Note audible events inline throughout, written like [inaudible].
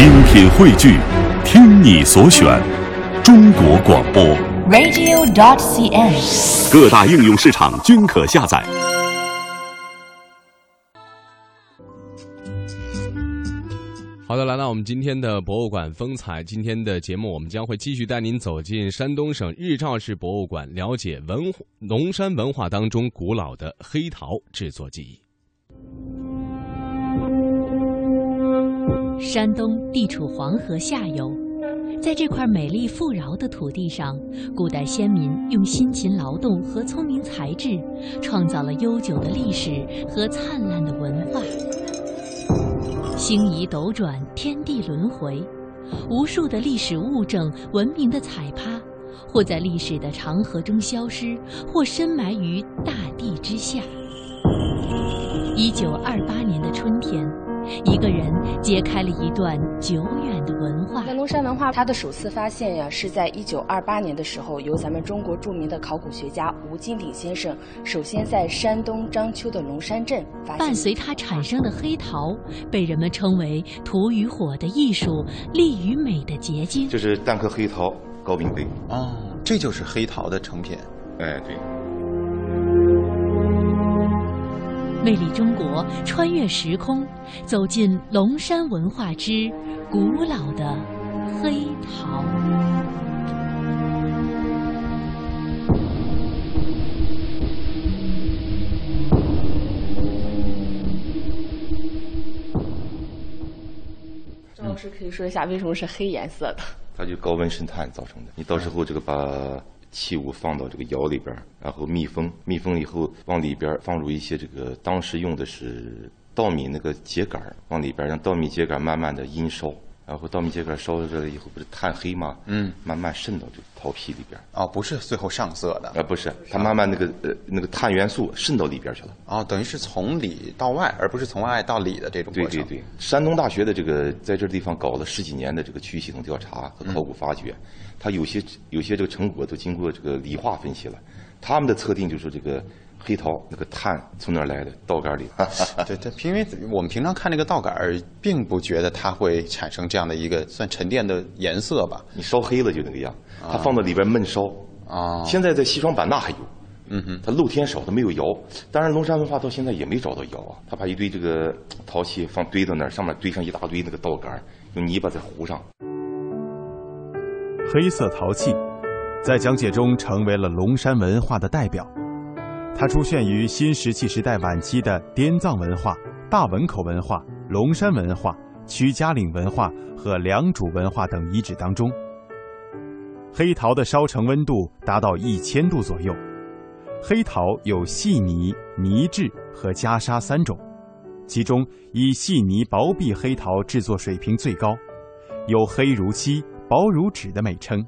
精品汇聚，听你所选，中国广播。radio.dot.cn，。各大应用市场均可下载。好的，来到我们今天的博物馆风采。今天的节目，我们将会继续带您走进山东省日照市博物馆，了解文农山文化当中古老的黑陶制作技艺。山东地处黄河下游，在这块美丽富饶的土地上，古代先民用辛勤劳动和聪明才智，创造了悠久的历史和灿烂的文化。星移斗转，天地轮回，无数的历史物证、文明的彩趴，或在历史的长河中消失，或深埋于大地之下。一九二八年的春天。一个人揭开了一段久远的文化。那龙山文化它的首次发现呀，是在一九二八年的时候，由咱们中国著名的考古学家吴金鼎先生首先在山东章丘的龙山镇发现。伴随它产生的黑陶，被人们称为“土与火的艺术，力与美的结晶”。这是蛋壳黑陶高冰杯。啊，这就是黑陶的成品。哎，对。魅力中国，穿越时空，走进龙山文化之古老的黑陶。张老师可以说一下为什么是黑颜色的？它就高温渗碳造成的。你到时候这个把器物放到这个窑里边，然后密封，密封以后往里边放入一些这个当时用的是稻米那个秸秆往里边让稻米秸秆慢慢的阴烧，然后稻米秸秆烧热了以后不是炭黑吗？嗯，慢慢渗到这个陶坯里边。哦，不是最后上色的。啊，不是，它慢慢那个呃那个碳元素渗到里边去了。哦，等于是从里到外，而不是从外到里的这种过程。对对对，山东大学的这个在这地方搞了十几年的这个区域系统调查和考古发掘，嗯、它有些有些这个成果都经过这个理化分析了。他们的测定就是这个黑陶那个碳从哪儿来的？稻杆里。对 [laughs] 对，因为我们平常看那个稻杆，并不觉得它会产生这样的一个算沉淀的颜色吧？你烧黑了就那个样，它放到里边闷烧。啊，现在在西双版纳还有。嗯哼，它露天烧，它没有窑。当然，龙山文化到现在也没找到窑啊。他把一堆这个陶器放堆到那儿，上面堆上一大堆那个稻杆，用泥巴再糊上。黑色陶器，在讲解中成为了龙山文化的代表。它出现于新石器时代晚期的滇藏文化、大汶口文化、龙山文化、曲家岭文化和良渚文化等遗址当中。黑陶的烧成温度达到一千度左右。黑陶有细泥、泥质和袈裟三种，其中以细泥薄壁黑陶制作水平最高，有“黑如漆、薄如纸”的美称。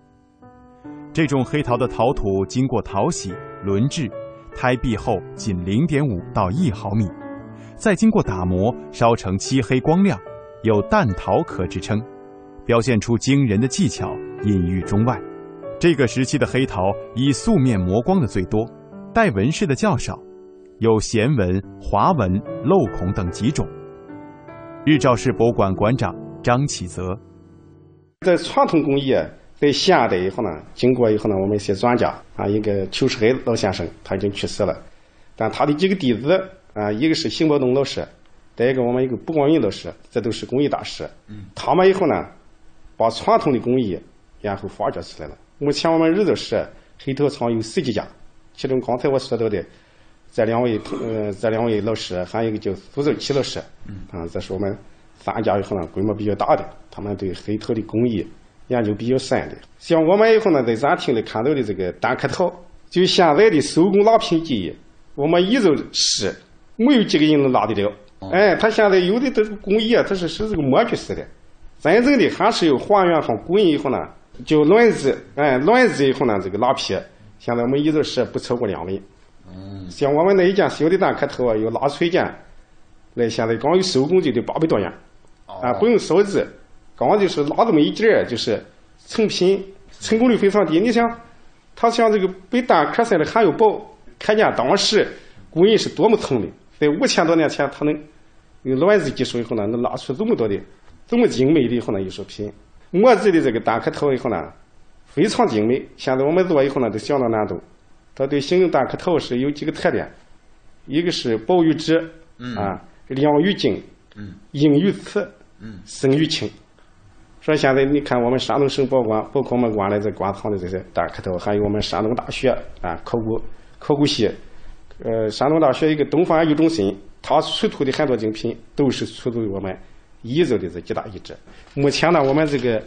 这种黑陶的陶土经过淘洗、轮制，胎壁厚仅零点五到一毫米，再经过打磨，烧成漆黑光亮，有“淡陶”可之称，表现出惊人的技巧，隐喻中外。这个时期的黑陶以素面磨光的最多。带纹饰的较少，有弦纹、划纹、镂孔等几种。日照市博物馆馆长张启泽，在传统工艺在现代以后呢，经过以后呢，我们一些专家啊，一个邱世海老先生他已经去世了，但他的几个弟子啊，一个是邢宝东老师，再一个我们一个卜光云老师，这都是工艺大师。嗯，他们以后呢，把传统的工艺然后发掘出来了。目前我们日照市黑陶厂有十几家。其中刚才我说到的这两位呃这两位老师，还有一个叫苏兆奇老师，啊，这是我们三家以后呢规模比较大的，他们对黑陶的工艺研究比较深的。像我们以后呢在展厅里看到的这个单刻陶，就现在的手工拉坯技艺，我们一直是没有几个人能拉得了。哎，他现在有的这个工艺啊，它是是这个模具式的，真正的还是要还原上古人以后呢，就轮子，哎，轮子以后呢这个拉坯。现在我们一直是不超过两位，嗯，像我们那一件小的单刻陶啊，要拉出一件，那现在光有手工就得八百多元，哦、啊，不用烧制，刚就是拉这么一截儿，就是成品，成功率非常低。你想，它像这个比单刻似的还要薄，可见当时工艺是多么聪明。在五千多年前，他能用轮子技术以后呢，能拉出这么多的这么精美的以后呢艺术品。墨制的这个蛋壳头以后呢，非常精美。现在我们做以后呢，都相当难度。它对形容蛋壳头是有几个特点，一个是薄于纸，啊，亮于金，硬于瓷，深于青。说现在你看我们山东省博物馆，包括我们馆里在馆藏的这些蛋壳头，还有我们山东大学啊考古考古系，呃，山东大学一个东方研究中心，它出土的很多精品都是出自于我们。彝族的这几大遗址，目前呢，我们这个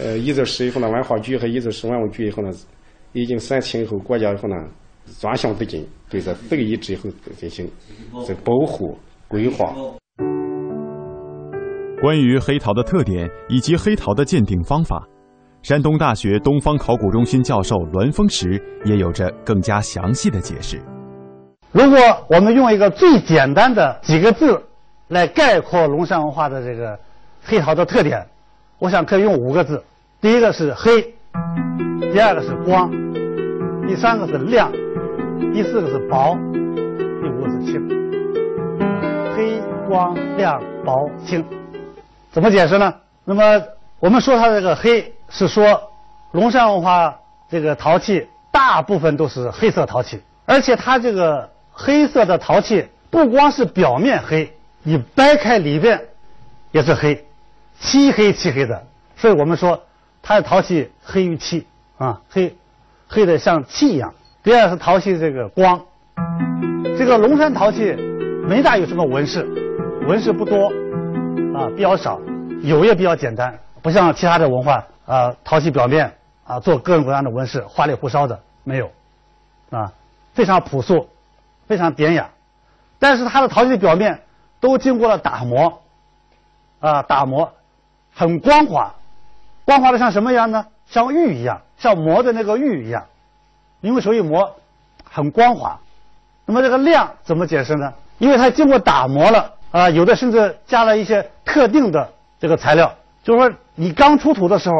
呃彝族市以后呢，文化局和彝族市文物局以后呢，已经申请以后，国家以后呢，专项资金对这四个遗址以后进行这保护规划。关于黑陶的特点以及黑陶的鉴定方法，山东大学东方考古中心教授栾峰石也有着更加详细的解释。如果我们用一个最简单的几个字。来概括龙山文化的这个黑陶的特点，我想可以用五个字：第一个是黑，第二个是光，第三个是亮，第四个是薄，第五个是轻。黑光亮薄轻，怎么解释呢？那么我们说它这个黑，是说龙山文化这个陶器大部分都是黑色陶器，而且它这个黑色的陶器不光是表面黑。你掰开里边也是黑，漆黑漆黑的，所以我们说它的陶器黑于漆啊，黑黑的像漆一样。第二是陶器这个光，这个龙山陶器没大有什么纹饰，纹饰不多啊，比较少，有也比较简单，不像其他的文化啊，陶器表面啊做各种各样的纹饰，花里胡哨的没有啊，非常朴素，非常典雅。但是它的陶器表面。都经过了打磨，啊，打磨，很光滑，光滑的像什么样呢？像玉一样，像磨的那个玉一样，因为手一磨，很光滑。那么这个亮怎么解释呢？因为它经过打磨了，啊，有的甚至加了一些特定的这个材料，就是说你刚出土的时候，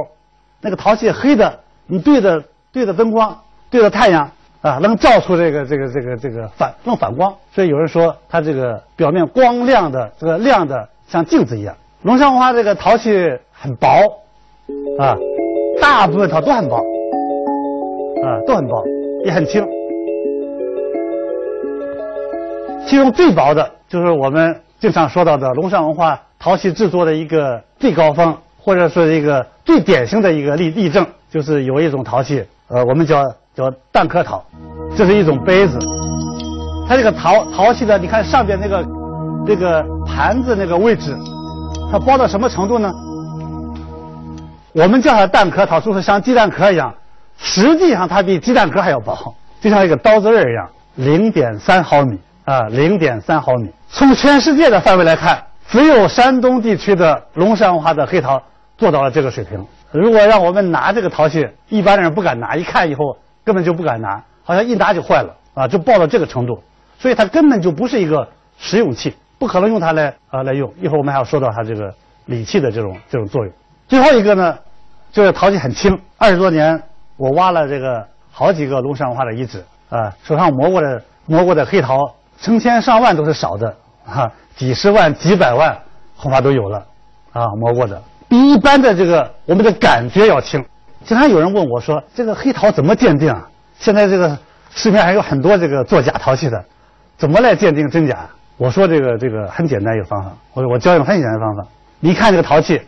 那个陶器黑的，你对着对着灯光，对着太阳。啊，能照出这个这个这个这个反能反光，所以有人说它这个表面光亮的，这个亮的像镜子一样。龙山文化这个陶器很薄，啊，大部分陶都很薄，啊，都很薄，也很轻。其中最薄的就是我们经常说到的龙山文化陶器制作的一个最高峰，或者说一个最典型的一个例例证，就是有一种陶器，呃，我们叫。叫蛋壳陶，这是一种杯子。它这个陶陶器的，你看上边那个这个盘子那个位置，它薄到什么程度呢？我们叫它蛋壳陶，就是像鸡蛋壳一样，实际上它比鸡蛋壳还要薄，就像一个刀子刃一样，零点三毫米啊，零点三毫米。从全世界的范围来看，只有山东地区的龙山文化的黑陶做到了这个水平。如果让我们拿这个陶器，一般人不敢拿，一看以后。根本就不敢拿，好像一拿就坏了啊，就爆到这个程度，所以它根本就不是一个实用器，不可能用它来啊来用。一会儿我们还要说到它这个礼器的这种这种作用。最后一个呢，就是陶器很轻，二十多年我挖了这个好几个龙山文化的遗址啊，手上磨过的磨过的黑陶成千上万都是少的啊，几十万几百万恐怕都有了啊，磨过的比一般的这个我们的感觉要轻。经常有人问我说：“这个黑陶怎么鉴定啊？”现在这个市面还有很多这个做假陶器的，怎么来鉴定真假？我说这个这个很简单一个方法，我说我教一个很简单的方法。你看这个陶器，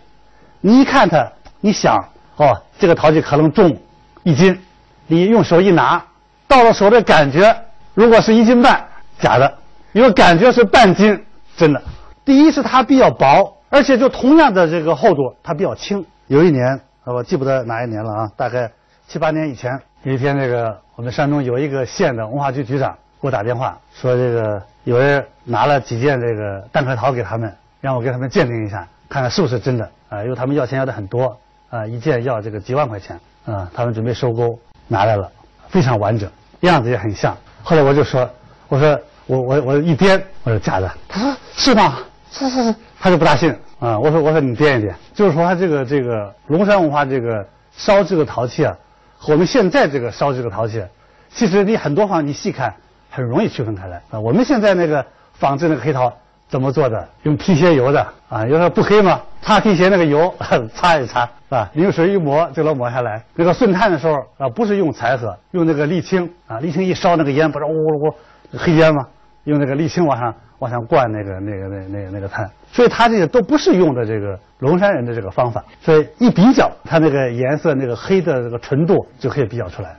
你一看它，你想哦，这个陶器可能重一斤，你用手一拿，到了手的感觉，如果是一斤半，假的；因为感觉是半斤，真的。第一是它比较薄，而且就同样的这个厚度，它比较轻。有一年。我记不得哪一年了啊，大概七八年以前，有一天这个我们山东有一个县的文化局局长给我打电话，说这个有人拿了几件这个蛋壳陶给他们，让我给他们鉴定一下，看看是不是真的啊，因为他们要钱要的很多啊，一件要这个几万块钱啊，他们准备收购，拿来了，非常完整，样子也很像。后来我就说，我说我我我一掂，我说假的，他说是吗？是是是，他就不大信。啊，我说我说你掂一掂，就是说他这个这个龙山文化这个烧制的陶器啊，和我们现在这个烧制的陶器，其实你很多方你细看很容易区分开来啊。我们现在那个仿制那个黑陶怎么做的？用皮鞋油的啊，有时候不黑嘛，擦皮鞋那个油 [laughs] 擦一擦啊，用水一抹就能抹下来。那个顺炭的时候啊，不是用柴禾，用那个沥青啊，沥青一烧那个烟不是呜呜呜黑烟吗？用那个沥青往上往上灌那个那个那那个那个碳，所以它这个都不是用的这个龙山人的这个方法，所以一比较，它那个颜色那个黑的这个纯度就可以比较出来。